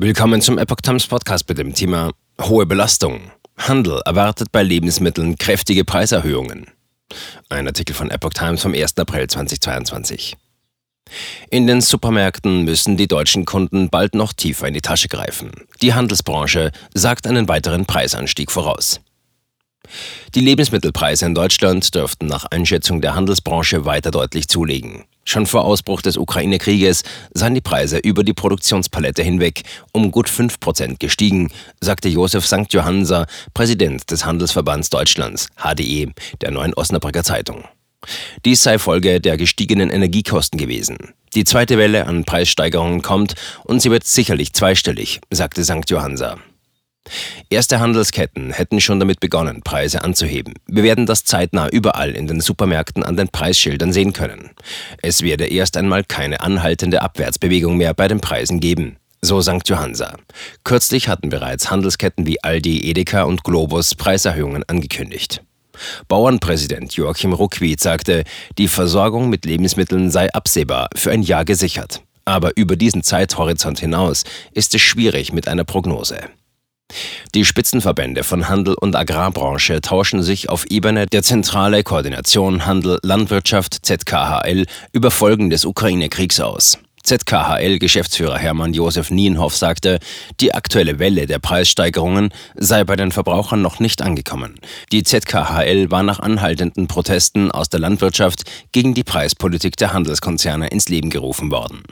Willkommen zum Epoch Times Podcast mit dem Thema Hohe Belastung. Handel erwartet bei Lebensmitteln kräftige Preiserhöhungen. Ein Artikel von Epoch Times vom 1. April 2022. In den Supermärkten müssen die deutschen Kunden bald noch tiefer in die Tasche greifen. Die Handelsbranche sagt einen weiteren Preisanstieg voraus. Die Lebensmittelpreise in Deutschland dürften nach Einschätzung der Handelsbranche weiter deutlich zulegen. Schon vor Ausbruch des Ukraine-Krieges seien die Preise über die Produktionspalette hinweg um gut 5% gestiegen, sagte Josef St. Johanser, Präsident des Handelsverbands Deutschlands, HDE, der Neuen Osnabrücker Zeitung. Dies sei Folge der gestiegenen Energiekosten gewesen. Die zweite Welle an Preissteigerungen kommt und sie wird sicherlich zweistellig, sagte St. Johanser. Erste Handelsketten hätten schon damit begonnen, Preise anzuheben. Wir werden das zeitnah überall in den Supermärkten an den Preisschildern sehen können. Es werde erst einmal keine anhaltende Abwärtsbewegung mehr bei den Preisen geben. So St. Johansa. Kürzlich hatten bereits Handelsketten wie Aldi, Edeka und Globus Preiserhöhungen angekündigt. Bauernpräsident Joachim Ruckwied sagte, die Versorgung mit Lebensmitteln sei absehbar für ein Jahr gesichert. Aber über diesen Zeithorizont hinaus ist es schwierig mit einer Prognose. Die Spitzenverbände von Handel und Agrarbranche tauschen sich auf Ebene der Zentrale Koordination Handel Landwirtschaft ZKHL über Folgen des Ukraine-Kriegs aus. ZKHL-Geschäftsführer Hermann Josef Nienhoff sagte, die aktuelle Welle der Preissteigerungen sei bei den Verbrauchern noch nicht angekommen. Die ZKHL war nach anhaltenden Protesten aus der Landwirtschaft gegen die Preispolitik der Handelskonzerne ins Leben gerufen worden.